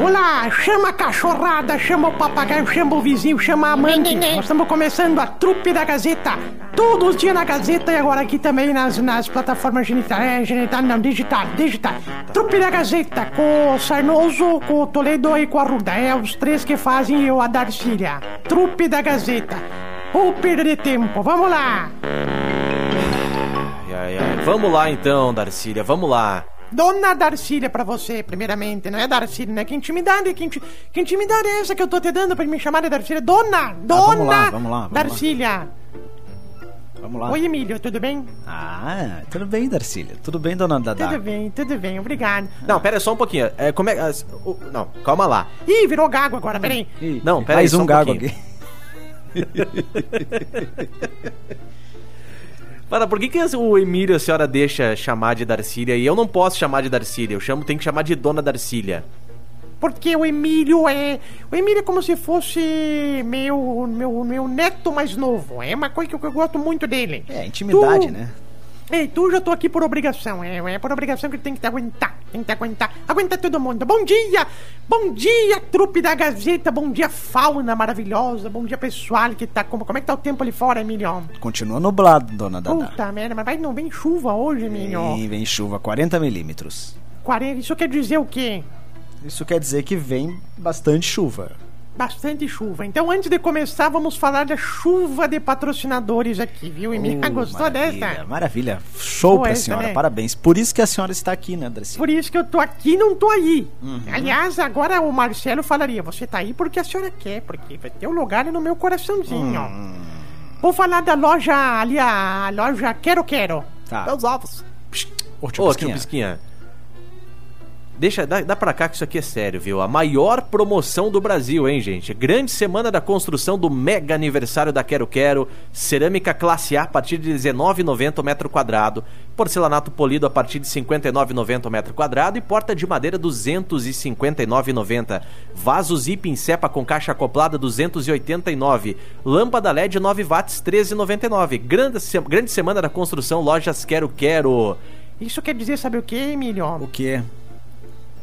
Olá, chama a cachorrada, chama o papagaio, chama o vizinho, chama a amante. Nós estamos começando a trupe da Gazeta. Todos os dias na Gazeta e agora aqui também nas, nas plataformas genital, é, genital, não, digital, digital. Trupe da Gazeta, com o Sarnoso, com o Toledo e com a Ruda. É os três que fazem eu a Darcília. Trupe da Gazeta. Ou perder tempo, vamos lá. Ai, ai, ai. Vamos lá então, Darcília, vamos lá. Dona Darcília pra você, primeiramente, não é Darcília, né? Que intimidade, que, inti- que intimidade é essa que eu tô te dando pra me chamar de Darcília? Dona, Dona vamos lá, vamos lá, vamos lá. Darcília. Vamos lá. Oi, Emílio, tudo bem? Ah, tudo bem, Darcília? Tudo bem, dona Dadá? Tudo bem, tudo bem, obrigado. Não, pera só um pouquinho. É, como é, não, calma lá. Ih, virou gago agora, peraí. Não, pera aí, Mais só um um gago pouquinho. aqui. Para, por que, que o Emílio a senhora deixa chamar de Darcília e eu não posso chamar de Darcília? Eu chamo, tem que chamar de Dona Darcília. Porque o Emílio é. O Emílio é como se fosse meu, meu, meu neto mais novo. É uma coisa que eu, eu gosto muito dele. É, intimidade, Tu- né? Ei, tu já tô aqui por obrigação. É, é por obrigação que tem que te aguentar. Tem que te aguentar. Aguenta todo mundo. Bom dia! Bom dia, trupe da Gazeta. Bom dia, fauna maravilhosa. Bom dia, pessoal que tá. Como, como é que tá o tempo ali fora, Emílio? Continua nublado, dona Dadá. Puta merda, mas vai, não vem chuva hoje, Emílio. Vem, vem chuva, 40 milímetros. 40, isso quer dizer o quê? Isso quer dizer que vem bastante chuva. Bastante chuva. Então, antes de começar, vamos falar da chuva de patrocinadores aqui, viu, Emílio? Oh, Gostou maravilha, dessa? Maravilha. Show Pô, pra essa, senhora, né? parabéns. Por isso que a senhora está aqui, né, Darcy? Por isso que eu tô aqui e não tô aí. Uhum. Aliás, agora o Marcelo falaria: você tá aí porque a senhora quer, porque vai ter um lugar no meu coraçãozinho. Hum. Vou falar da loja ali, a loja Quero Quero. Tá. Meus ovos. Ô, Ô, tio tio Pisquinha. Deixa, dá, dá pra cá que isso aqui é sério, viu? A maior promoção do Brasil, hein, gente? Grande semana da construção do mega aniversário da Quero Quero. Cerâmica classe A a partir de R$19,90 o metro quadrado. Porcelanato polido a partir de R$59,90 o metro quadrado. E porta de madeira R$259,90. Vaso zip em cepa com caixa acoplada R$289. Lâmpada LED 9 watts R$13,99. Grande, se- grande semana da construção Lojas Quero Quero. Isso quer dizer, sabe o que, Emílio? O quê?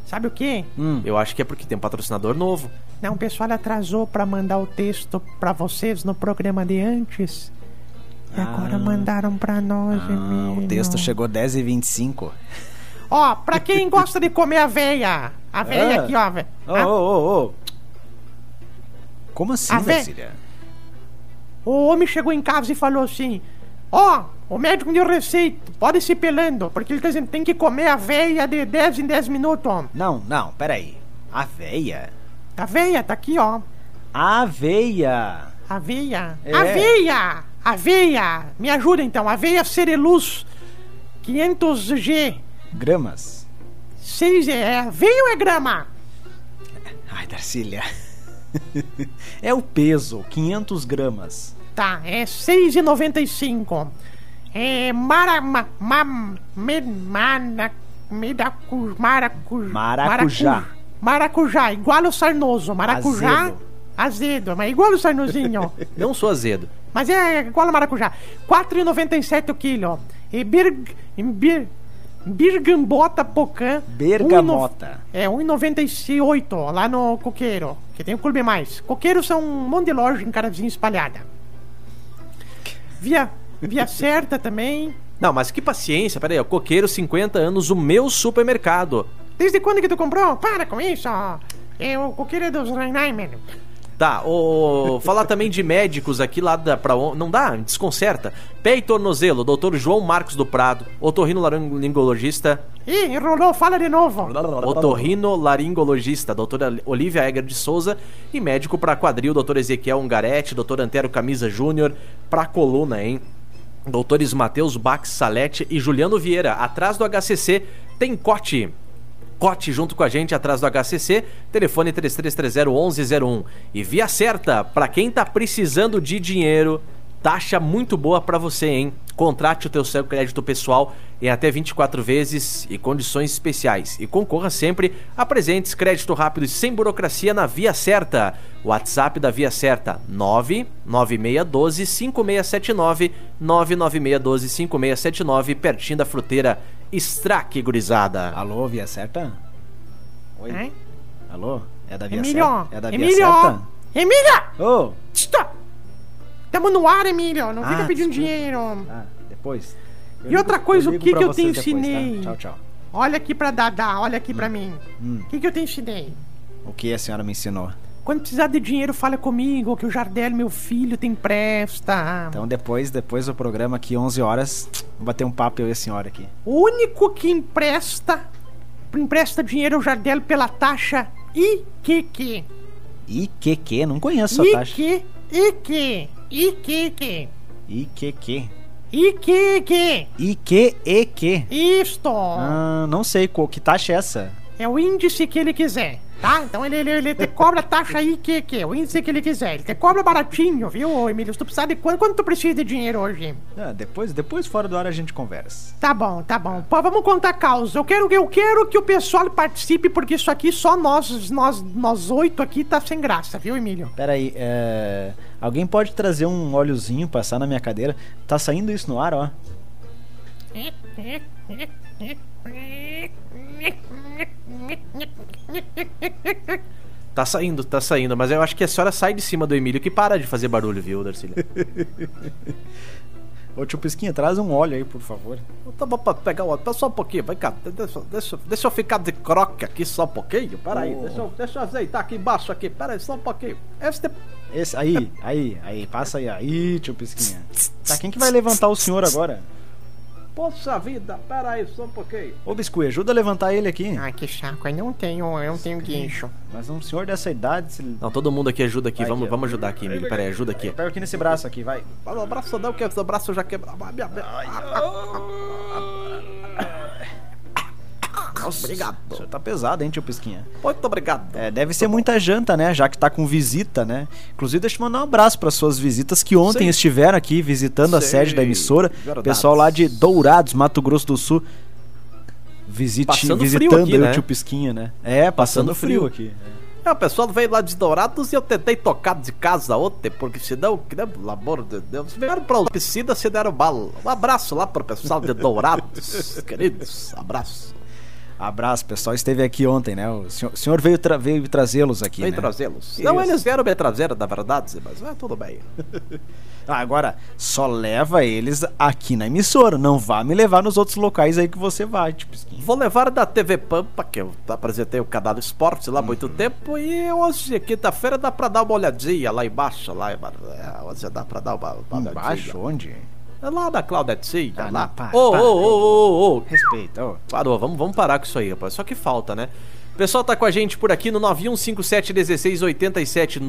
Sabe o que? Hum. Eu acho que é porque tem um patrocinador novo. Não, o pessoal atrasou pra mandar o texto pra vocês no programa de antes. E agora mandaram pra nós, Ah, Emílio. o texto chegou 10 e 25 Ó, pra quem gosta de comer aveia. Aveia Ah. aqui, ó. Ô, ô, ô, ô. Como assim, A vé- Darcília? O homem chegou em casa e falou assim: Ó, o médico deu receita, pode se pelando, porque ele tá dizendo tem que comer aveia de 10 em 10 minutos. ó. Não, não, peraí. Aveia? Aveia, tá aqui, ó. Aveia! Aveia. É. Aveia! Aveia! Me ajuda então. Aveia Cereluz 500G. Gramas? 6 é aveia ou é grama? Ai, Darcília. é o peso, 500 gramas. Tá, é 6,95. É mara, ma, ma, me, mana, medacu, maracu, Maracujá. maracu- maracujá, igual o sarnoso. Maracujá, Azedo. azedo, mas igual o sarnozinho. Não sou azedo. mas é igual o maracujá. 4,97 o quilo. E birg, bir, birgambota pocã. Bergamota. É, 1,98 lá no Coqueiro, que tem o Clube Mais. Coqueiro são um monte de loja em Carazinho espalhada. Via, via certa também. Não, mas que paciência, peraí, ó. Coqueiro, 50 anos, o meu supermercado. Desde quando que tu comprou? Para com isso! É, o Coqueiro é dos Reinheimer. Tá, o... falar também de médicos aqui lá da, pra Não dá, desconcerta. Pé e tornozelo, doutor João Marcos do Prado, otorrino laringologista. Ih, enrolou, fala de novo. Otorrino laringologista, doutora Olivia Egger de Souza. E médico pra quadril, doutor Ezequiel Ungarete, doutor Antero Camisa Júnior. Pra coluna, hein? Doutores Matheus Bax Salete e Juliano Vieira. Atrás do HCC tem Cote. Cote junto com a gente atrás do HCC, telefone 3330-1101. E via certa, pra quem tá precisando de dinheiro, taxa muito boa pra você, hein? Contrate o teu seu crédito pessoal em até 24 vezes e condições especiais. E concorra sempre a presentes, crédito rápido e sem burocracia na Via Certa. WhatsApp da Via Certa, 99612-5679, 99612-5679, pertinho da fruteira Straque, gurizada. Alô, via certa? Oi? Hein? Alô? É da via Emílio! certa? É da via Emílio! certa? Emílio! Ô! Stop! Tamo no ar, Emílio. Não fica Ah, pedindo desculpa. dinheiro. Ah, depois. Eu E outra ligo- coisa, o que que eu te vocês depois, tá? ensinei? Tchau, tchau. Olha aqui pra Dada, olha aqui pra mim. Hum. O que, que eu te ensinei? O que a senhora me ensinou? Quando precisar de dinheiro, fala comigo, que o Jardel, meu filho, tem empresta. Então depois, depois do programa aqui, 11 horas, vou bater um papo eu e a senhora aqui. O único que empresta, empresta dinheiro ao Jardel pela taxa IQQ. Que? Não conheço a taxa. IQ, IQ, IQQ, E que que? IQQ. E que e que? Isto. Ah, não sei qual que taxa é essa. É o índice que ele quiser, tá? Então ele, ele, ele te cobra a taxa IQQ, o índice que ele quiser. Ele te cobra baratinho, viu, Emílio? Se tu precisar de quanto, quanto tu precisa de dinheiro hoje? Ah, depois, depois fora do ar a gente conversa. Tá bom, tá bom. Pô, vamos contar a causa. Eu quero, eu quero que o pessoal participe, porque isso aqui, só nós, nós, nós oito aqui, tá sem graça, viu, Emílio? Pera aí, é... alguém pode trazer um óleozinho, passar na minha cadeira? Tá saindo isso no ar, ó. Tá saindo, tá saindo, mas eu acho que a senhora sai de cima do Emílio que para de fazer barulho, viu, Darcília? Ô tio Pisquinha, traz um óleo aí, por favor. Tá bom pra pegar o outro, só um pouquinho, vem cá, deixa, deixa, deixa eu ficar de croque aqui só um pouquinho, peraí, Oh. deixa, eu, deixa eu azeitar aqui embaixo aqui, peraí, só um pouquinho. Este... Esse, aí, aí, aí, passa aí, aí, tio Pisquinha. Tá, quem que vai levantar o senhor agora? Poxa vida, peraí, só um pouquinho. Ô Biscuit, ajuda a levantar ele aqui. Ai, que saco. Eu não tenho, eu não tenho guincho. Mas um senhor dessa idade, se... Não, todo mundo aqui ajuda aqui, Vai vamos, aqui, vamos ajudar aqui, Emílio, peraí, ajuda aqui. Pega aqui nesse braço aqui, vai. Fala o braço não, que o braço já quebrou. Minha- minha- Nossa, Obrigado. O senhor tá pesado, hein, tio Pisquinha? Muito obrigado. É, deve ser muita janta, né? Já que tá com visita, né? Inclusive, deixa eu mandar um abraço para suas visitas que ontem Sim. estiveram aqui visitando a Sim, sede da emissora. verdade. Pessoal lá de Dourados, Mato Grosso do Sul. Visite, Passando visitando aqui, aí né? o tio Pisquinha, né? É, passando, Passando frio, frio. aqui. É, o pessoal veio lá de Dourados e eu tentei tocar de casa ontem, porque senão, que nem- pelo amor de Deus, vieram pra piscina se deram bala. Um abraço lá pro pessoal de Dourados, queridos, abraço. Abraço, pessoal. Esteve aqui ontem, né? O senhor, o senhor veio, tra- veio trazê-los aqui, Vem né? trazê-los. Não, eles vieram me trazer, na verdade, mas é tudo bem. Ah, agora, só leva eles aqui na emissora. Não vá me levar nos outros locais aí que você vai, tio Pisquinha. Vou levar da TV Pampa, que eu apresentei o canal Esporte lá há muito tempo, e hoje, quinta-feira, dá pra dar uma olhadinha lá embaixo, lá, é, hoje dá pra dar uma, uma Embaixo, olhadinha. onde? É lá na Claudetinha, Ah, lá. não, para, Ô, para. ô, ô, ô, ô, Respeita, ó. Parou, vamos, vamos parar com isso aí, rapaz. Só que falta, né? O pessoal tá com a gente por aqui no 91571687,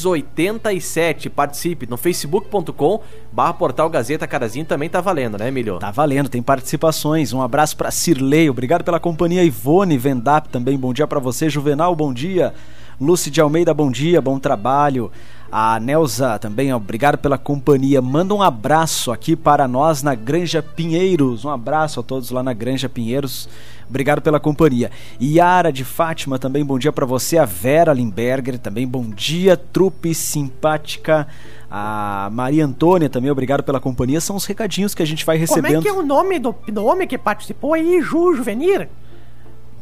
991571687. Participe no facebook.com barra portal Gazeta Carazinho também tá valendo, né, Emílio? Tá valendo, tem participações. Um abraço pra Cirlei, obrigado pela companhia. Ivone Vendap também, bom dia pra você. Juvenal, bom dia. Lúcia de Almeida, bom dia, bom trabalho. A Nelza também, obrigado pela companhia. Manda um abraço aqui para nós na Granja Pinheiros. Um abraço a todos lá na Granja Pinheiros. Obrigado pela companhia. Yara de Fátima também, bom dia para você. A Vera Limberger também, bom dia. Trupe simpática. A Maria Antônia também, obrigado pela companhia. São os recadinhos que a gente vai Como recebendo. é que é o nome do, do homem que participou aí? Ju Juvenir?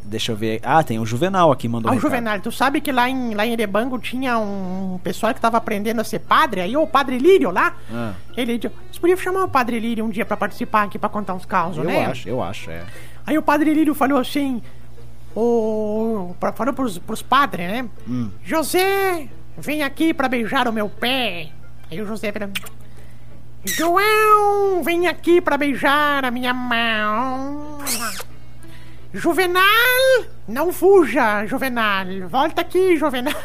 Deixa eu ver. Ah, tem o Juvenal aqui, mandou Ah, o. Juvenal, tu sabe que lá em, lá em Erebango tinha um pessoal que tava aprendendo a ser padre, aí o padre Lírio lá, Ah. ele disse, vocês podiam chamar o padre Lírio um dia pra participar aqui, pra contar uns causos, Eu né? acho, eu acho, é. Aí o padre Lírio falou assim, o, pra- falou pros, pros padres, né? Hum. José, vem aqui pra beijar o meu pé. Aí o José falou, João, vem aqui pra beijar a minha mão. Juvenal, não fuja, Juvenal. Volta aqui, Juvenal.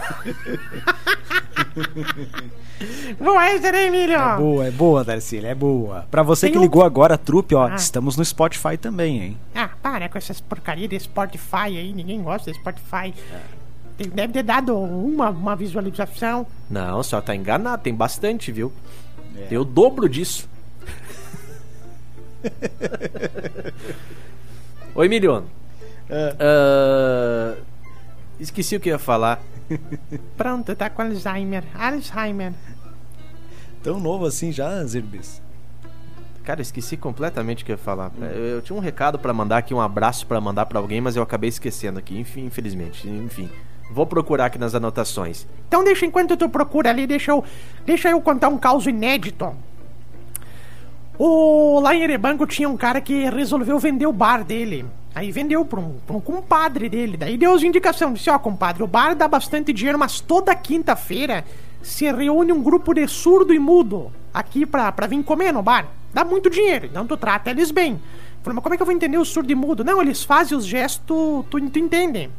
Boa essa, né, Emílio? É boa, é boa, Darcília, é boa. Pra você Tem que um- ligou agora, trupe, ó, Ah. estamos no Spotify também, hein? Ah, para com essas porcarias de Spotify aí, ninguém gosta de Spotify. É. Deve ter dado uma, uma visualização. Não, a senhora tá enganado, tem bastante, viu? É. Tem o dobro disso. Oi, Emílio. É. Ah, esqueci o que eu ia falar. Pronto, tá com Alzheimer. Alzheimer. Tão novo assim já, Zirbis. Cara, eu esqueci completamente o que eu ia falar. Eu, eu tinha um recado pra mandar aqui, um abraço pra mandar pra alguém, mas eu acabei esquecendo aqui, enfim, infelizmente. Enfim, vou procurar aqui nas anotações. Então deixa enquanto tu procura ali, deixa eu, deixa eu contar um caso inédito. O, lá em Erebango tinha um cara que resolveu vender o bar dele. Aí vendeu pra um, pra um compadre dele. Daí deu as indicações. Disse, ó, compadre, o bar dá bastante dinheiro, mas toda quinta-feira se reúne um grupo de surdo e mudo aqui pra, pra vir comer no bar. Dá muito dinheiro, então tu trata eles bem. Falei, mas como é que eu vou entender o surdo e mudo? Não, eles fazem os gestos, tu, tu entende.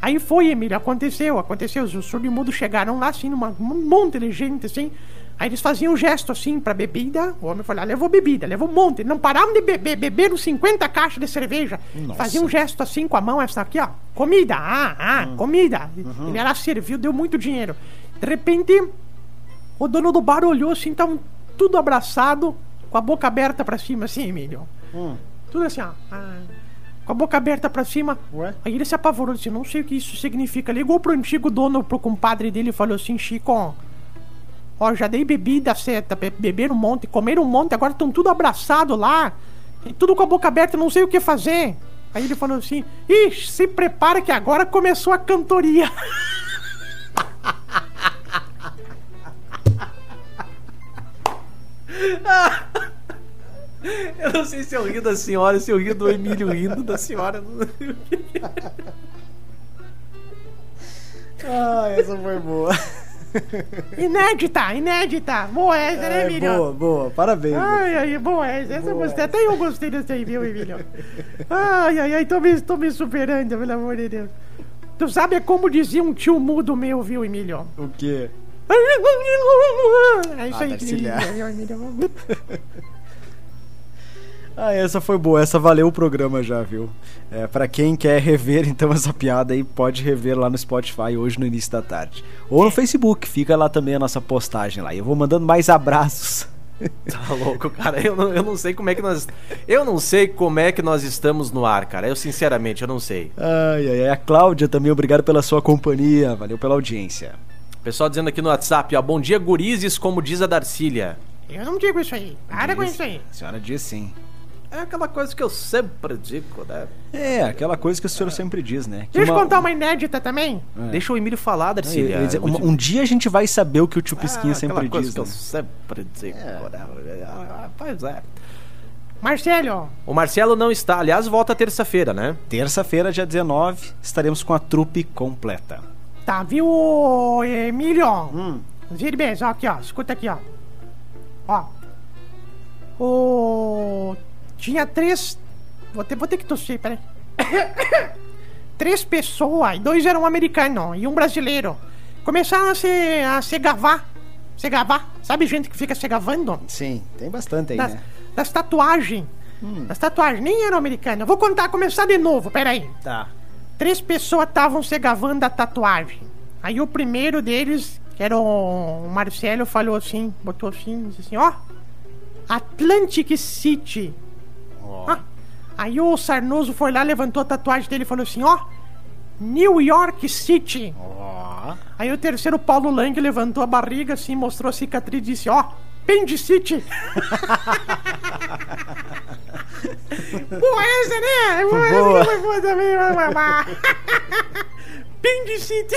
Aí foi, Emílio, aconteceu, aconteceu. Os surdo e mudo chegaram lá, assim, numa, um monte de gente, assim. Aí eles faziam um gesto assim pra bebida. O homem foi lá, levou bebida, levou um monte. Não paravam de beber, beberam 50 caixas de cerveja. Nossa. Fazia um gesto assim com a mão, essa aqui, ó. Comida, ah, ah, Hum. comida. Uhum. Ele era serviu, deu muito dinheiro. De repente, o dono do bar olhou assim, estavam tudo abraçado, com a boca aberta pra cima, assim, Emílio. Hum. Tudo assim, ó. ah, com a boca aberta pra cima. Ué? Aí ele se apavorou, disse, não sei o que isso significa. Ligou pro antigo dono, pro compadre dele e falou assim, Chico, ó, já dei bebida, certa, be beberam um monte, comeram um monte, agora estão tudo abraçado lá. E tudo com a boca aberta, não sei o que fazer. Aí ele falou assim, ixi, se prepara que agora começou a cantoria. Eu não sei se eu rio da senhora, se eu rio do Emílio rindo da senhora. Ah, essa foi boa. Inédita, inédita. Boa essa, né, Emílio? boa, boa. Parabéns. Ai, ai, boa essa. Eu gostei. Até eu gostei dessa aí, viu, Emílio? Ai, ai, ai, tô me, tô me superando, pelo amor de Deus. Tu sabe como dizia um tio mudo meu, viu, Emílio? O quê? É isso Ah, aí Emílio? Ah, essa foi boa. Essa valeu o programa já, viu? É, para quem quer rever então essa piada aí, pode rever lá no Spotify hoje no início da tarde. Ou no Facebook, fica lá também a nossa postagem lá. Eu vou mandando mais abraços. Tá louco, cara. Eu não, eu não sei como é que nós. Eu não sei como é que nós estamos no ar, cara. Eu, sinceramente, eu não sei. Ai, ai, ai. A Cláudia também, obrigado pela sua companhia. Valeu pela audiência. Pessoal dizendo aqui no WhatsApp, ó. Bom dia, gurizes, como diz a Darcília. Eu não digo isso aí. Para com isso aí. A senhora diz sim. É aquela coisa que eu sempre digo, né? É, aquela coisa que o senhor sempre diz, né? Que Deixa eu uma- contar uma inédita também. É. Deixa o Emílio falar, Eu Darcília. ia dizer, digo- um dia a gente vai saber o que o tio Pisquinha Ah, sempre aquela coisa diz. que eu né? sempre digo, né? Ah, Pois é. Marcelo, O Marcelo não está, aliás, volta terça-feira, né? Terça-feira, dia 19, estaremos com a trupe completa. tá, viu, Emílio? Hum. Zirbez, ó, aqui, ó. Escuta aqui, ó. Ó. O. Tinha três. Vou ter, vou ter que tossir, peraí. três pessoas, dois eram americanos e um brasileiro. Começaram a se, a se gavar. Se gavar. Sabe gente que fica se gavando? Sim, tem bastante aí, Das, né? das tatuagens. Das tatuagens. Nem eram americanas. Vou contar, começar de novo, peraí. Tá. Três pessoas estavam se gavando da tatuagem. Aí o primeiro deles, que era o Marcelo, falou assim, botou assim, disse assim, ó, Atlantic City. Ah, aí o Sarnoso foi lá, levantou a tatuagem dele e falou assim, ó, New York City. Ó. Aí o terceiro, Paulo Lang, levantou a barriga assim, mostrou a cicatriz e disse, ó, Pendicite. boa essa, né? Boa, essa que foi boa também. Pendicite.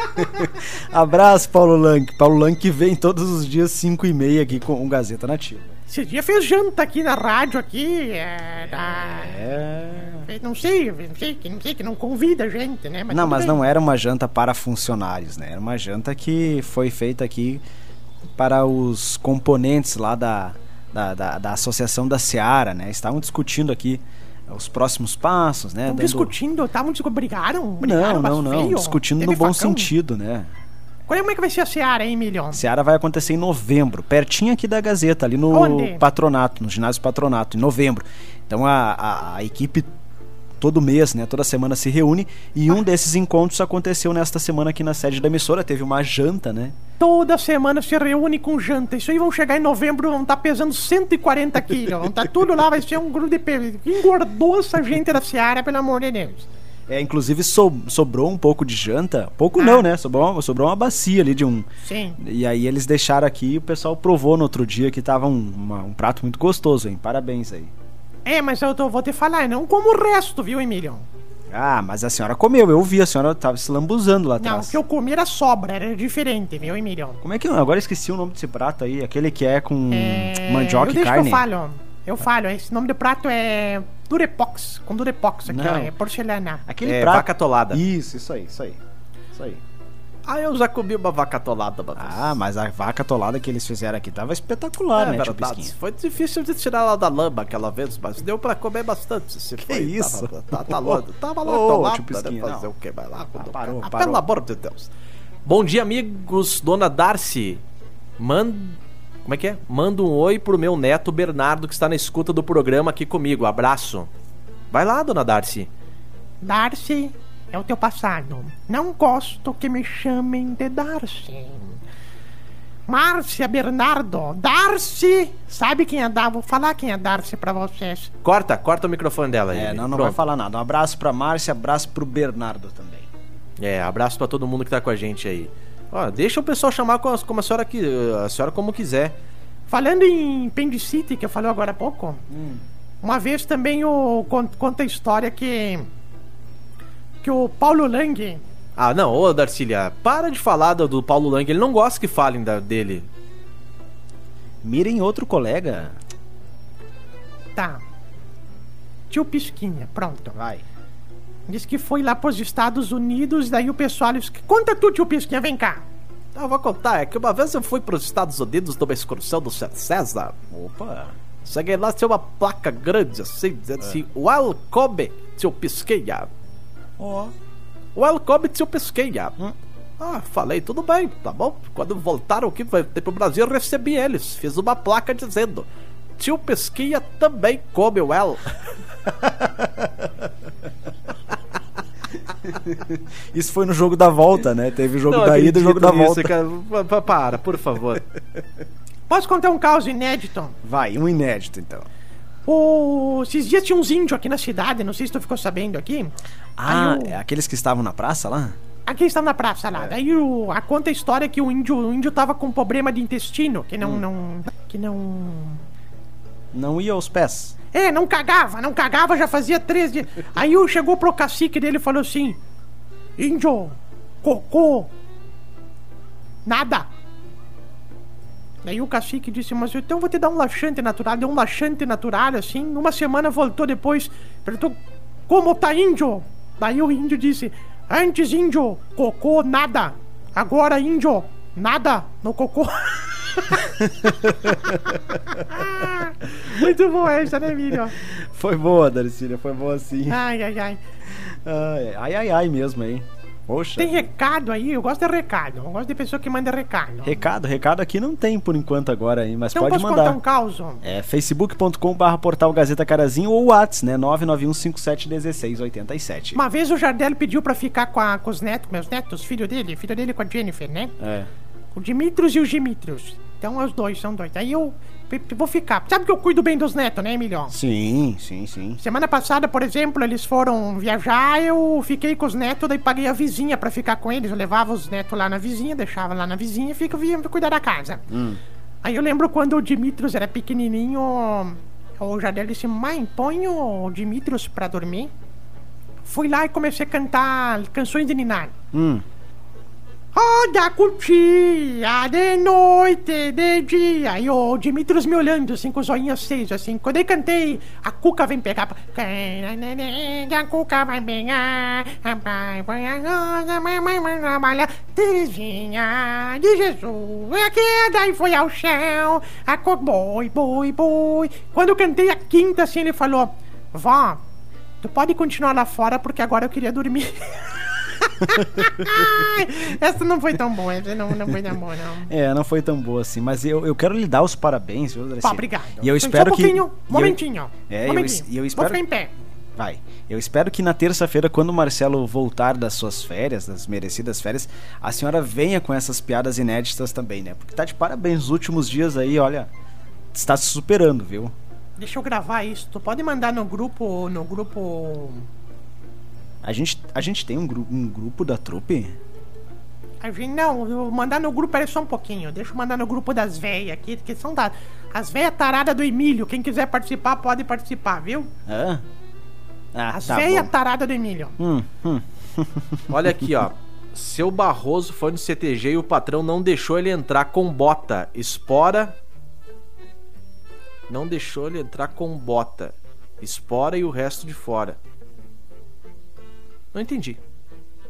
Abraço, Paulo Lang. Paulo Lang que vem todos os dias 5 e meia aqui com o Gazeta Nativa. Esse dia fez janta aqui na rádio aqui, é, da- É. Não sei, não sei, que não sei que não convida a gente, né? Não, tudo mas bem. não era uma janta para funcionários, né? Era uma janta que foi feita aqui para os componentes lá da, da, da, da Associação da Seara, né? Estavam discutindo aqui os próximos passos, né? Estão Dando- discutindo, estavam discutindo, brigaram? brigaram, Não, não, mas não. feio? Discutindo Teve no bom facão? sentido, né? Como é que vai ser a Seara, hein, Milhão? Seara vai acontecer em novembro, pertinho aqui da Gazeta, ali no Onde? Patronato, no ginásio Patronato, em novembro. Então a, a, a equipe todo mês, né, toda semana se reúne e um desses encontros aconteceu nesta semana aqui na sede da emissora, teve uma janta, né? Toda semana se reúne com janta. Isso aí vão chegar em novembro, vão estar pesando 140 quilos. Vão estar tudo lá, vai ser um grupo de peso. Engordou essa gente da Seara, pelo amor de Deus. É, inclusive so- sobrou um pouco de janta. Pouco não, né? Sobrou uma, sobrou uma bacia ali de um. Sim. E aí eles deixaram aqui e o pessoal provou no outro dia que tava um, uma- um prato muito gostoso, hein? Parabéns aí. É, mas eu tô- vou te falar, não como o resto, viu, Emílio? Ah, mas a senhora comeu, eu vi, a senhora tava se lambuzando lá Não, atrás. o que eu comi era sobra, era diferente, viu, Emílio? Como é que eu agora esqueci o nome desse prato aí? Aquele que é com É, mandioca eu e carne. que eu falo. Eu falo, esse nome do prato é Durepox, com Durepox aqui, Não. ó, é porcelana. Aquele É, prato. vaca atolada. Isso, isso aí, isso aí. Isso aí. Ah, eu já comi uma vaca atolada uma vez. Ah, mas a vaca atolada que eles fizeram aqui tava espetacular, é né, tio verdade. Pisquinha? Foi difícil de tirar ela da lama aquela vez, mas deu pra comer bastante. Se que isso? Tava, tá, tá louco. Tava lá Ô, atolada, tio Pisquinha, né? Fazer não. o quê? Vai lá. quando- parou, ah, parou. Pelo amor de Deus. Bom dia, amigos. Dona Darcy. Manda... Como é que é? Manda um oi pro meu neto Bernardo, que está na escuta do programa aqui comigo. Abraço. Vai lá, dona Darcy. Darcy é o teu passado. Não gosto que me chamem de Darcy. Márcia Bernardo. Darcy! Sabe quem é Darcy? Vou falar quem é Darcy pra vocês. Corta, corta o microfone dela aí. É, não, não Pronto. vai falar nada. Um abraço pra Márcia, abraço pro Bernardo também. É, abraço pra todo mundo que tá com a gente aí. Ó, deixa o pessoal chamar como a, como a senhora que a senhora como quiser. Falando em Pendicity, que eu falei agora há pouco, uma vez também o, con- conta a história que. que o Paulo Lang. Ah, não, ô Darcília, para de falar do, do Paulo Lang, ele não gosta que falem da- dele. Mirem outro colega. Tá. Tio Pisquinha, pronto. Vai. Diz que foi lá pros Estados Unidos, daí o pessoal. disse que- Conta tu, tio Pisquinha, vem cá. Ah, Eu vou contar, é que uma vez eu fui pros Estados Unidos numa excursão do. César. Opa. Cheguei lá, tinha uma placa grande assim, dizendo assim, Welcome, tio Pisquinha. Ó. Welcome, tio Pisquinha. Hum. Ah, falei, tudo bem, tá bom. Quando voltaram aqui pro Brasil, eu recebi eles. Fiz uma placa dizendo, tio Pesquinha também come well. Isso foi no jogo da volta, né? Teve o jogo Não da ida e o jogo da volta. cara. Pa- pa- Para, por favor. Posso contar um caos inédito? Vai, um inédito então. O... Esses dias tinha uns índios aqui na cidade, não sei se tu ficou sabendo aqui. Ah, é aqueles que estavam na praça lá? Aqui estava na praça É. lá. Daí o... a conta a história que o índio, o índio tava com problema de intestino, que Hum. não, não. Que não. Não ia aos pés. É, não cagava, não cagava, já fazia três dias. Aí o- chegou pro cacique dele e falou assim: Índio, cocô, nada. Daí o cacique disse, mas então eu vou te dar um laxante natural. Deu um laxante natural, assim. Uma semana voltou depois, perguntou, como tá índio? Daí o índio disse, antes índio, cocô, nada. Agora índio, nada no cocô. Muito boa essa, né, Emílio? Foi boa, Darcília, foi boa sim. Ai, ai, ai. Ai, ai, ai, mesmo, hein? Poxa. Tem recado aí? Eu gosto de recado. Eu gosto de pessoa que manda recado. Recado, recado aqui não tem por enquanto agora, hein? Mas Então pode posso mandar. contar um caos? É facebook.com.br portal Gazeta Carazinho ou Whats, né? 991571687. Uma vez o Jardel pediu pra ficar com, a- com os netos, meus netos, filho dele, filho dele com a Jennifer, né? É. O Dimitrios e o Dimitrios. Então os dois, são dois. Aí eu vou ficar. Sabe que eu cuido bem dos netos, né, Emilio? Sim, sim, sim. Semana passada, por exemplo, eles foram viajar, eu fiquei com os netos, daí paguei a vizinha pra ficar com eles. Eu levava os netos lá na vizinha, deixava lá na vizinha e fica vinha cuidar da casa. Aí eu lembro quando o Dimitrios era pequenininho, o Jardel disse: Mãe, põe o Dimitrios pra dormir. Fui lá e comecei a cantar canções de Ninar. Hum. Roda a cutia de noite, de dia. E o Dimitrios me olhando, assim, com os olhinhos aceios, assim. Quando eu cantei, a Cuca vem pegar. A Cuca vai pegar. A pai põe a rosa, mamãe vai trabalhar. Terezinha de Jesus, a queda e foi ao chão. A co... Boi, boi, boi. Quando eu cantei a quinta, assim, ele falou: Vó, tu pode continuar lá fora porque agora eu queria dormir. essa não foi tão boa, essa não, não foi tão boa, não. É, não foi tão boa assim, mas eu, eu quero lhe dar os parabéns, viu, Darcy? Pá, obrigado. E eu Só espero um que. eu- momentinho. É, eu momentinho. es- e eu Vou espero- ficar em pé. Vai. Eu espero que na terça-feira, quando o Marcelo voltar das suas férias, das merecidas férias, a senhora venha com essas piadas inéditas também, né? Porque tá de parabéns. Os últimos dias aí, olha, está se superando, viu? Deixa eu gravar isso. Tu pode mandar no grupo. No grupo. A gente, a gente tem um, gru um grupo da trupe? A gente, não, eu vou mandar no grupo, peraí só um pouquinho. Deixa eu mandar no grupo das véias aqui, que são da, as véias taradas do Emílio. Quem quiser participar, pode participar, viu? Hã? Ah, As tá véias taradas do Emílio. Hum, hum. Olha aqui, ó. Seu Barroso foi no CTG e o patrão não deixou ele entrar com bota. Espora. Não deixou ele entrar com bota. Espora e o resto de fora. Não entendi.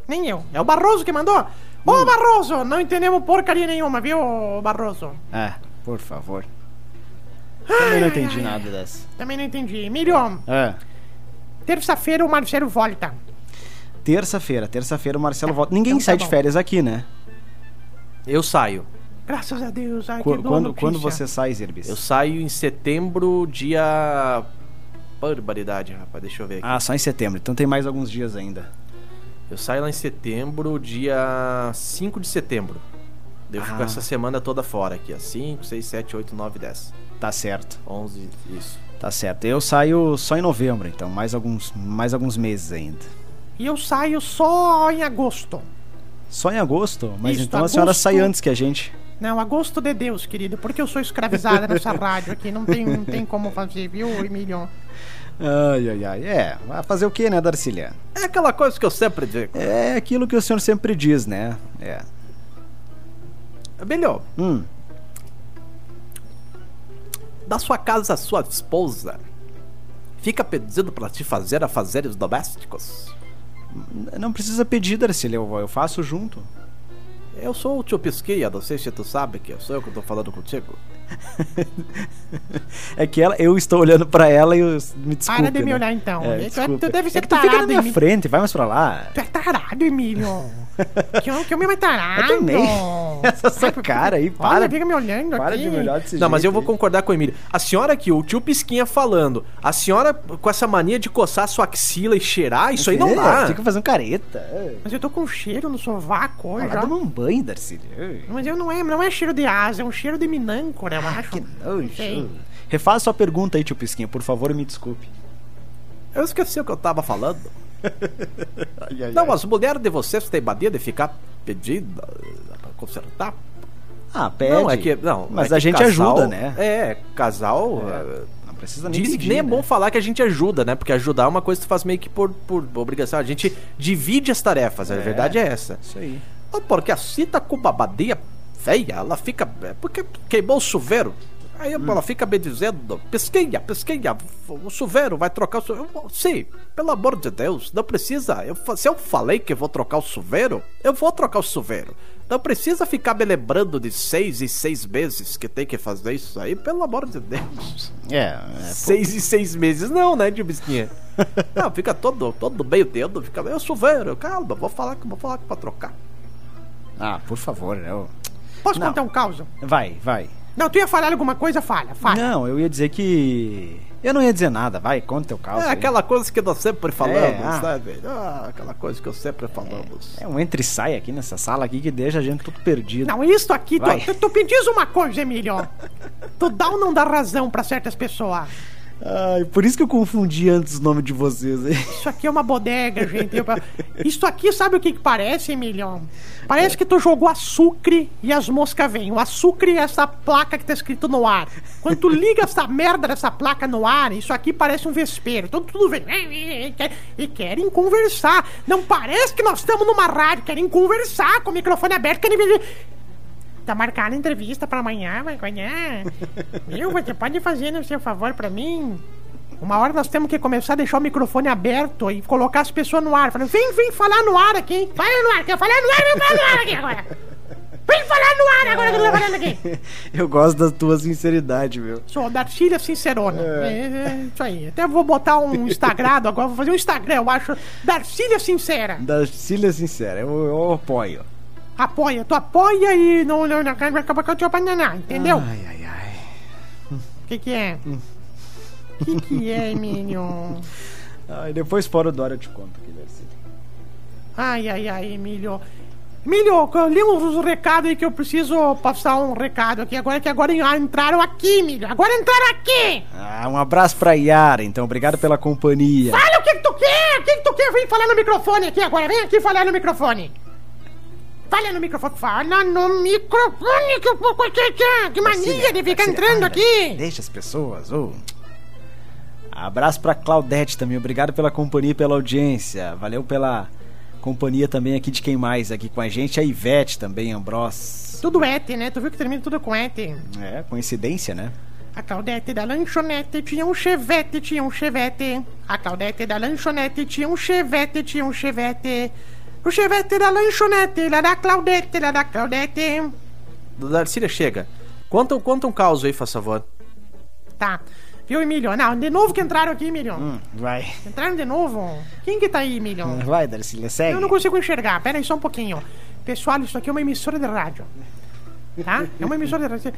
Nem eu. É o Barroso que mandou. Ô, Hum. Barroso, não entendemos porcaria nenhuma, viu, Barroso? É, por favor. Também não entendi nada dessa. Também não entendi. Emílio, É. terça-feira o Marcelo volta. Terça-feira, terça-feira o Marcelo volta. Ninguém Então tá sai de bom. férias aqui, né? Eu saio. Graças a Deus. Ai, Qu- quando, quando você sai, Zirbis? Eu saio em setembro, dia. Barbaridade, rapaz. Deixa eu ver aqui. Ah, só em setembro. Então tem mais alguns dias ainda. Eu saio lá em setembro, dia 5 de setembro. Devo Ah. ficar essa semana toda fora aqui, ó. 5, 6, 7, 8, 9, 10. Tá certo. 11, isso. Tá certo. Eu saio só em novembro, então mais alguns, mais alguns meses ainda. E eu saio só em agosto. Só em agosto? Mas Isso, então a senhora agosto. sai antes que a gente. Não, agosto de Deus, querido, porque eu sou escravizada nessa rádio aqui. Não tem, não tem como fazer, viu, Emílio? Ai, ai, ai. É, vai fazer o quê, né, Darcília? É aquela coisa que eu sempre digo. É aquilo que o senhor sempre diz, né? É. Melhor, Hum, da sua casa, sua esposa fica pedindo pra te fazer afazeres domésticos. não precisa pedir, Darcília. Eu, eu faço junto. Eu sou o tio Pisquinha, não sei se tu sabe que sou eu que tô falando contigo. É que ela, eu estou olhando pra ela e eu, me desculpe. Para de me né? olhar então. É, Tu- desculpe. tu deve ser é que tu fica na minha Emílio. frente, vai mais pra lá. Tu é tarado, Emílio. que, hom- que homem mais tarado. Eu também. Essa sua Ai, cara aí, olha, para. fica me olhando Para aqui. de me olhar desse Não, mas eu vou aí. concordar com o Emílio. A senhora aqui, o tio Pisquinha falando, a senhora com essa mania de coçar sua axila e cheirar, isso aí não É, dá. Fica fazendo careta. É. Mas eu tô com cheiro no sovaco hoje, Vai ó. tomar um banho. Ai, Mas eu não é, não é cheiro de asa, é um cheiro de minâncora, eu acho. Que nojo. Refaça sua pergunta aí, tio Pisquinha, por favor, me desculpe. Eu esqueci o que eu tava falando. Ai, ai, Não, ai. as mulheres de vocês têm mania de ficar pedindo eh, pra consertar. Ah, pede. Não, é que. Não, Mas é que a gente casal- ajuda, né? É, casal. É, eh, Não precisa nem Dizem pedir, que nem é né? bom falar que a gente ajuda, né? Porque ajudar é uma coisa que tu faz meio que por, por obrigação. A gente divide as tarefas, a É. verdade é essa. Isso aí. Porque assim tá com babadia feia, ela fica. é, Porque queimou o chuveiro. Aí Hum. ela fica me dizendo, pesquinha, pesquinha, o chuveiro vai trocar o chuveiro. Eu, Sim, pelo amor de Deus, não precisa. Eu, se eu falei que vou trocar o chuveiro, eu vou trocar o chuveiro. Não precisa ficar me lembrando de seis e seis meses que tem que fazer isso aí, pelo amor de Deus. É, é Seis e seis meses, não, né, tio Bisquinha? Não, fica todo, todo meio dedo, fica meio chuveiro. Calma, vou falar que vou falar que pra trocar. Ah, por favor, né? eu- Posso Não. contar um caos? Vai, vai. Não, tu ia falar alguma coisa? Fala, fala. Não, eu ia dizer que. Eu não ia dizer nada, vai, conta teu caso. É aí. aquela coisa que nós sempre falamos, É, ah. sabe? Ah, aquela coisa que eu sempre falamos. É um entre e sai aqui nessa sala aqui que deixa a gente tudo perdido. Não, isso aqui, tu, tu, tu me diz uma coisa, Emílio. tu dá ou não dá razão pra certas pessoas? Ai, por isso que eu confundi antes o nome de vocês. hein? Isso aqui é uma bodega, gente. Isso aqui, sabe o que, que parece, Emílio? Parece que tu jogou açúcar e as moscas vêm. O açúcar é essa placa que tá escrito no ar. Quando tu liga essa merda dessa placa no ar, isso aqui parece um vespeiro. Então tudo vem. E querem conversar. Não parece que nós estamos numa rádio. Querem conversar com o microfone aberto. Querem... Tá marcada a entrevista pra amanhã, vai ganhar. Viu? Você pode fazer no seu favor pra mim? Uma hora nós temos que começar a deixar o microfone aberto e colocar as pessoas no ar. Falando, vem, vem falar no ar aqui. Fala no ar, quer falar no ar, vem falar no ar aqui agora. Vem falar no ar agora que eu tô falando aqui. Eu gosto da tua sinceridade, meu. Sou Darcília Sincerona. É. é isso aí. Até vou botar um Instagrado agora, vou fazer um Instagram, eu acho. Darcília Sincera. Da Cília Sincera, eu, eu apoio. Apoia, tu apoia e não, não, não vai acabar com a tua banana, entendeu? O Ai, ai, ai. que que é? O que que é, Emílio? Ai, depois fora do ar eu te conto aqui, Darcy. Ai, ai, ai, Emílio. Emílio, li uns recados aí que eu preciso passar um recado aqui. Agora que agora entraram aqui, Emílio. Agora entraram aqui! Ah, um abraço pra Yara, então. Obrigado pela companhia. Fala o que, que tu quer! o que, que tu quer vir falar no microfone aqui agora? Vem aqui falar no microfone. Fala no microfone. Fala no microfone que eu vou Que mania de ficar entrando aqui. Deixa as pessoas, ô. Abraço pra Claudete também. Obrigado pela companhia e pela audiência. Valeu pela companhia também aqui de quem mais aqui com a gente. A Ivete também, Ambros. Tudo ete, né? Tu viu que termina tudo com ete. É, coincidência, né? A Claudete da lanchonete tinha um chevette, tinha um chevette. A Claudete da lanchonete tinha um chevette, tinha um chevette. O chevette da lanchonete, lá da Claudete, lá da Claudete. Darcília, chega. Conta, conta um caos aí, faz favor. Tá. Viu, Emílio? Não, de novo que entraram aqui, Emílio. Hum, vai. Entraram de novo? Quem que tá aí, Emílio? Vai, Darcília, segue. Eu não consigo enxergar. Pera aí só um pouquinho. Pessoal, isso aqui é uma emissora de rádio. Tá? É uma emissora de rádio.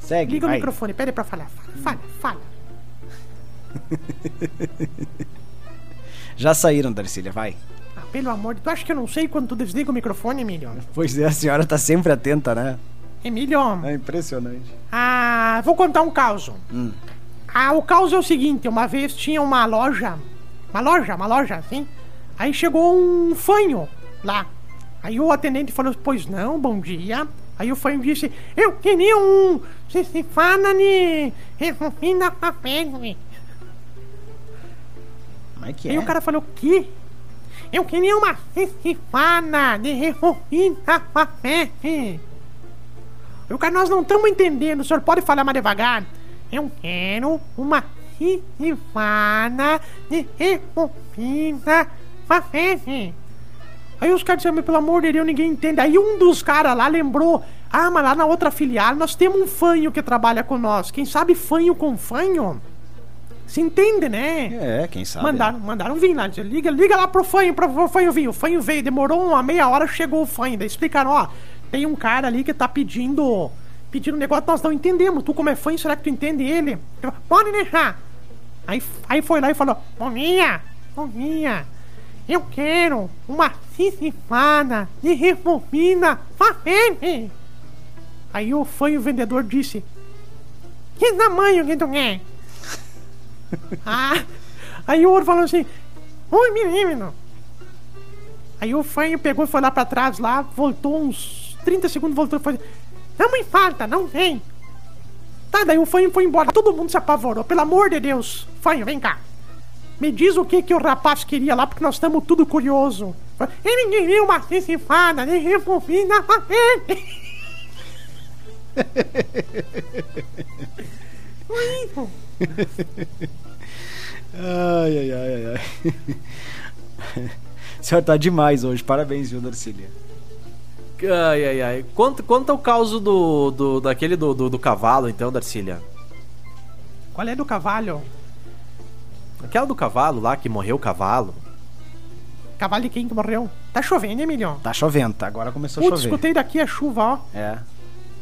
Segue, Liga vai. o microfone, pera aí pra falar. Fala, fala, fala. Já saíram, Darcília, vai. Pelo amor de Deus, tu acha que eu não sei quando tu desliga o microfone, Emílio? Pois é, a senhora tá sempre atenta, né? Emílio, É impressionante. ah, vou contar um caos. Hum. Ah, o caos é o seguinte, uma vez tinha uma loja, uma loja, uma loja, assim, aí chegou um fanho lá. Aí o atendente falou, pois não, bom dia. Aí o fanho disse, eu queria um, se se fala de refina papel. Como é que Aí é? o cara falou, que? Eu queria uma cifana de papel. Aí o cara, nós não estamos entendendo, o senhor pode falar mais devagar? Eu quero uma cifana de refina papel. Aí os caras disseram, "Mas pelo amor de Deus, ninguém entende. Aí um dos caras lá lembrou, ah, mas lá na outra filial nós temos um fanho que trabalha com nós. Quem sabe fanho com fanho? Se entende, né? É, quem sabe. Mandaram, mandaram vir lá. Liga, liga lá pro fanho, pro fanho vir. O fanho veio, demorou uma meia hora, chegou o fanho. Daí explicaram, ó, tem um cara ali que tá pedindo. Pedindo um negócio, nós não entendemos. Tu, como é fanho, será que tu entende ele? Pode deixar. Aí, aí foi lá e falou: bom dia. Eu quero uma cicifada de refofina papel. Aí o fanho vendedor disse: Que tamanho que tu quer? Ah, aí o outro falou assim: Oi, menino. Aí o fanho pegou e foi lá pra trás, lá, voltou uns 30 segundos, voltou e foi: Não me falta, não tem. Tá, daí o fanho foi embora. Todo mundo se apavorou. Pelo amor de Deus, fanho, vem cá. Me diz o que que o rapaz queria lá, porque nós estamos tudo curioso. Ele queria uma cifada de refofina papel. Foi isso. Ai, ai, ai, ai, ai. A senhora tá demais hoje. Parabéns, viu, Darcília? Ai, ai, ai. Conta, conta o caos do, do, daquele do, do, do cavalo, então, Darcília. Qual é do cavalo? Aquela do cavalo lá, que morreu o cavalo. Cavalo de quem que morreu? Tá chovendo, Emilio? Tá chovendo, tá? Agora começou a Putz, chover. escutei daqui a chuva, ó. É.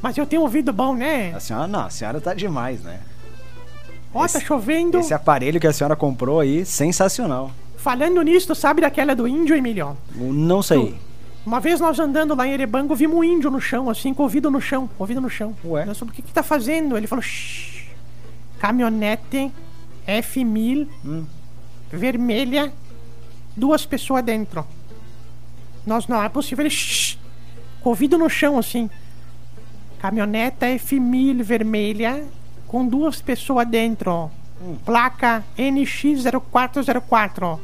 Mas eu tenho ouvido bom, né? A senhora não, a senhora tá demais, né? Ó, esse- tá chovendo. Esse aparelho que a senhora comprou aí, sensacional. Falando nisso, tu sabe daquela do índio, Emilio? Não sei. Uma vez nós andando lá em Erebango, vimos um índio no chão, assim, com o ouvido no chão. Ouvido no chão. Ué? Nós falamos, o que que tá fazendo? Ele falou, shh, caminhonete F1000, Hum. vermelha, duas pessoas dentro. Nós, não, é possível. Ele, shh, com o ouvido no chão, assim. Caminhoneta F1000 vermelha, com duas pessoas dentro. Placa NX0404.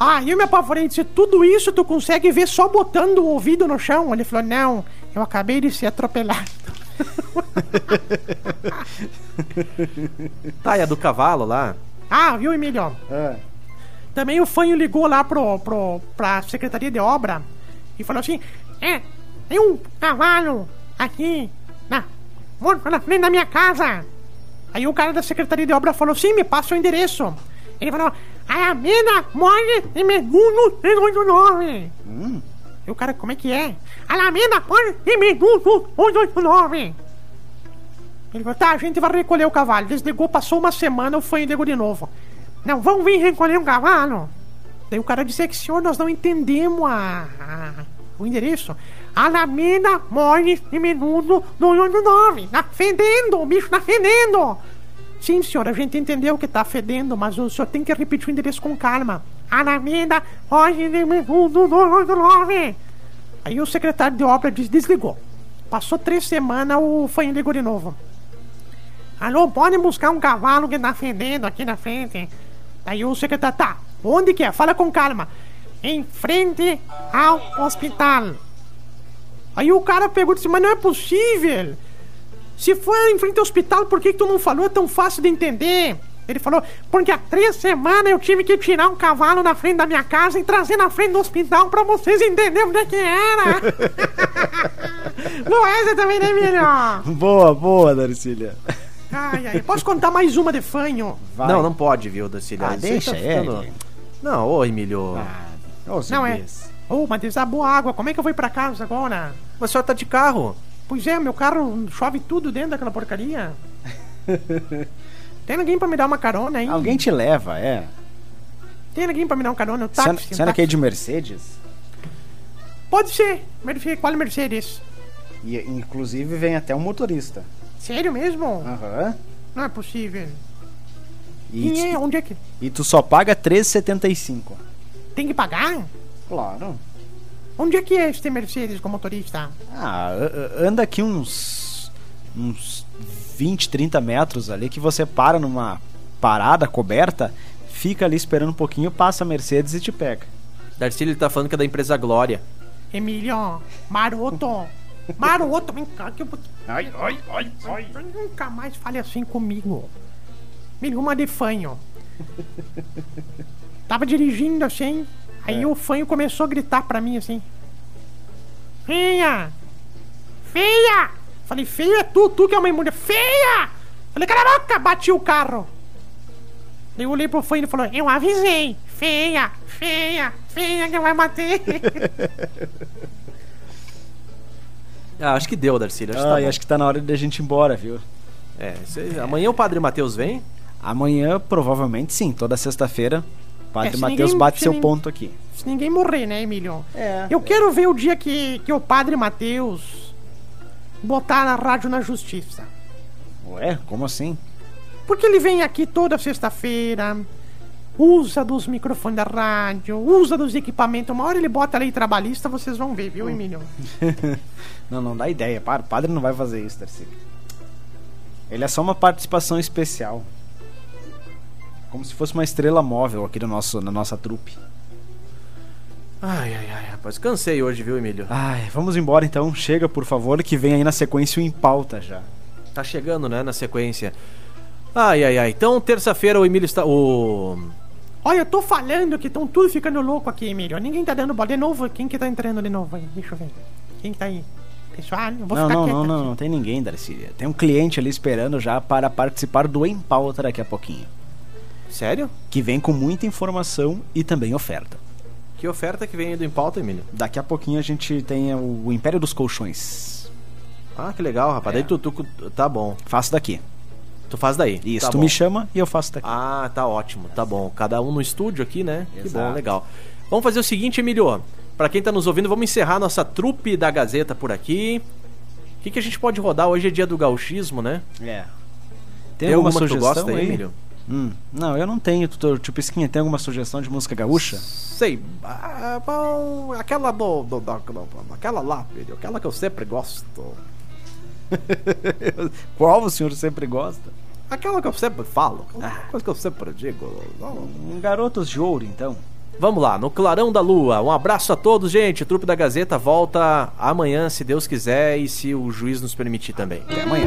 Ah, e eu me apavorei disse, tudo isso tu consegue ver só botando o ouvido no chão? Ele falou, não, eu acabei de ser atropelado. Tá, e a do cavalo lá? Ah, viu, Emílio? É. Também o fanho ligou lá pro, pro, pra Secretaria de Obra e falou assim, é, tem um cavalo aqui na, na frente da minha casa. Aí o cara da Secretaria de Obra falou, sim, me passa o endereço. Ele falou, Alameda Mole e Meduno 389. Hum. E o cara, como é que é? Alameda Mole e Meduno 389. Ele falou, tá, a gente vai recolher o cavalo. Desligou, passou uma semana, o fanho ligou de novo. Não, vão vir recolher um cavalo. Daí o cara disse que, senhor, nós não entendemos a, a- o endereço. Alameda Mole e Menudo 289. Tá fedendo, o bicho tá fedendo. Sim, senhor, a gente entendeu que tá fedendo, mas o senhor tem que repetir o endereço com calma. Alameda, hoje do 289. Aí o secretário de obra des- desligou. Passou três semanas, o fanho ligou de novo. Alô, podem buscar um cavalo que tá fedendo aqui na frente. Aí o secretário, tá, onde que é? Fala com calma. Em frente ao hospital. Aí o cara pegou e disse, mas não é possível. Se for em frente ao hospital, por que, que tu não falou? É tão fácil de entender. Ele falou, porque há três semanas eu tive que tirar um cavalo na frente da minha casa e trazer na frente do hospital pra vocês entenderem onde é que era. não é essa também, né, filho? Boa, boa, Darcília. Ai, ai, posso contar mais uma de fanho? Vai. Não, não pode, viu, Darcília? Ah, deixa tá ele. ficando- Não, ô Emílio. Ah, ô, Não é. Zubis. Oh, mas desabou a água, como é que eu vou ir pra casa agora? Mas a senhora tá de carro. Pois é, meu carro chove tudo dentro daquela porcaria. Tem ninguém pra me dar uma carona aí? Alguém te leva, é. Tem ninguém pra me dar uma carona? O Você táxi, o você não táxi. quer ir de Mercedes? Pode ser. Mercedes, qual Mercedes? E, inclusive vem até um motorista. Sério mesmo? Aham. Não é possível. E, Quem é? Onde é que... e tu só paga 3,75. Tem que pagar? Claro. Onde é que é este Mercedes com motorista? Ah, anda aqui uns. uns 20, 30 metros ali que você para numa parada coberta, fica ali esperando um pouquinho, passa a Mercedes e te pega. Darcília ele tá falando que é da empresa Glória. Emílio, maroto. Maroto, vem cá que eu vou... Ai, ai, ai, ai. Nunca mais fale assim comigo. Me liga uma de fanho. Tava dirigindo assim, aí o fanho começou a gritar pra mim assim. Feia! Feia! Falei, feia é tu, tu que é uma imunda. Feia! Falei, cala a boca, bati o carro. Daí eu olhei pro fanho e ele falou, eu avisei. Feia, feia, feia que vai bater. Ah, acho que deu, Darcília. Acho que tá acho que tá na hora de a gente ir embora, viu? É, cê- amanhã o Padre Matheus vem? Amanhã, provavelmente sim, toda sexta-feira. É, Padre se Matheus ninguém- bate se seu ponto aqui. Se ninguém morrer, né, Emílio? É. Eu quero ver o dia que, que o padre Mateus botar na rádio na justiça. Ué, como assim? Porque ele vem aqui toda sexta-feira, usa dos microfones da rádio, usa dos equipamentos. Uma hora ele bota a lei trabalhista, vocês vão ver, viu, Emílio? Não, não dá ideia. Para, o padre não vai fazer isso, Darcy. Ele é só uma participação especial. Como se fosse uma estrela móvel aqui no nosso, na nossa trupe. Ai, ai, ai, rapaz. Cansei hoje, viu, Emílio? Ai, vamos embora então. Chega, por favor, que vem aí na sequência o Em Pauta já. Tá chegando, né, na sequência. Ai, ai, ai. Então, terça-feira o Emílio está. O. Olha, eu tô falando que estão tudo ficando louco aqui, Emílio. Ninguém tá dando bola. De novo, quem que tá entrando de novo aí? Deixa eu ver. Quem que tá aí? Pessoal, eu vou Não, ficar não, não, não, aqui. não tem ninguém, Darcy. Tem um cliente ali esperando já para participar do Em Pauta daqui a pouquinho. Sério? Que vem com muita informação e também oferta. Que oferta que vem do Em Pauta, Emílio? Daqui a pouquinho a gente tem o Império dos Colchões. Ah, que legal, rapaz. É. Daí tu, tu- Tá bom. Faço daqui. Tu faz daí. Isso, tá tu bom. me chama e eu faço daqui. Ah, tá ótimo, tá bom. Cada um no estúdio aqui, né? Que Exato. bom, legal. Vamos fazer o seguinte, Emílio. Pra quem tá nos ouvindo, vamos encerrar nossa trupe da Gazeta por aqui. O que, que a gente pode rodar? Hoje é dia do gauchismo, né? É. Tem, Tem, alguma alguma que sugestão gosta aí? Emílio? Hum, não, eu não tenho. Tu, tu Pisquinha, tem alguma sugestão de música gaúcha? Sei. Ah, bom, aquela do, do, da- aquela lá, Emílio. Aquela que eu sempre gosto. Qual o senhor sempre gosta? Aquela que eu sempre falo. Aquela coisa que eu sempre digo. Um Garotos de Ouro, então. Vamos lá, no Clarão da Lua. Um abraço a todos, gente. O Trupe da Gazeta volta amanhã, se Deus quiser e se o juiz nos permitir também. Até amanhã.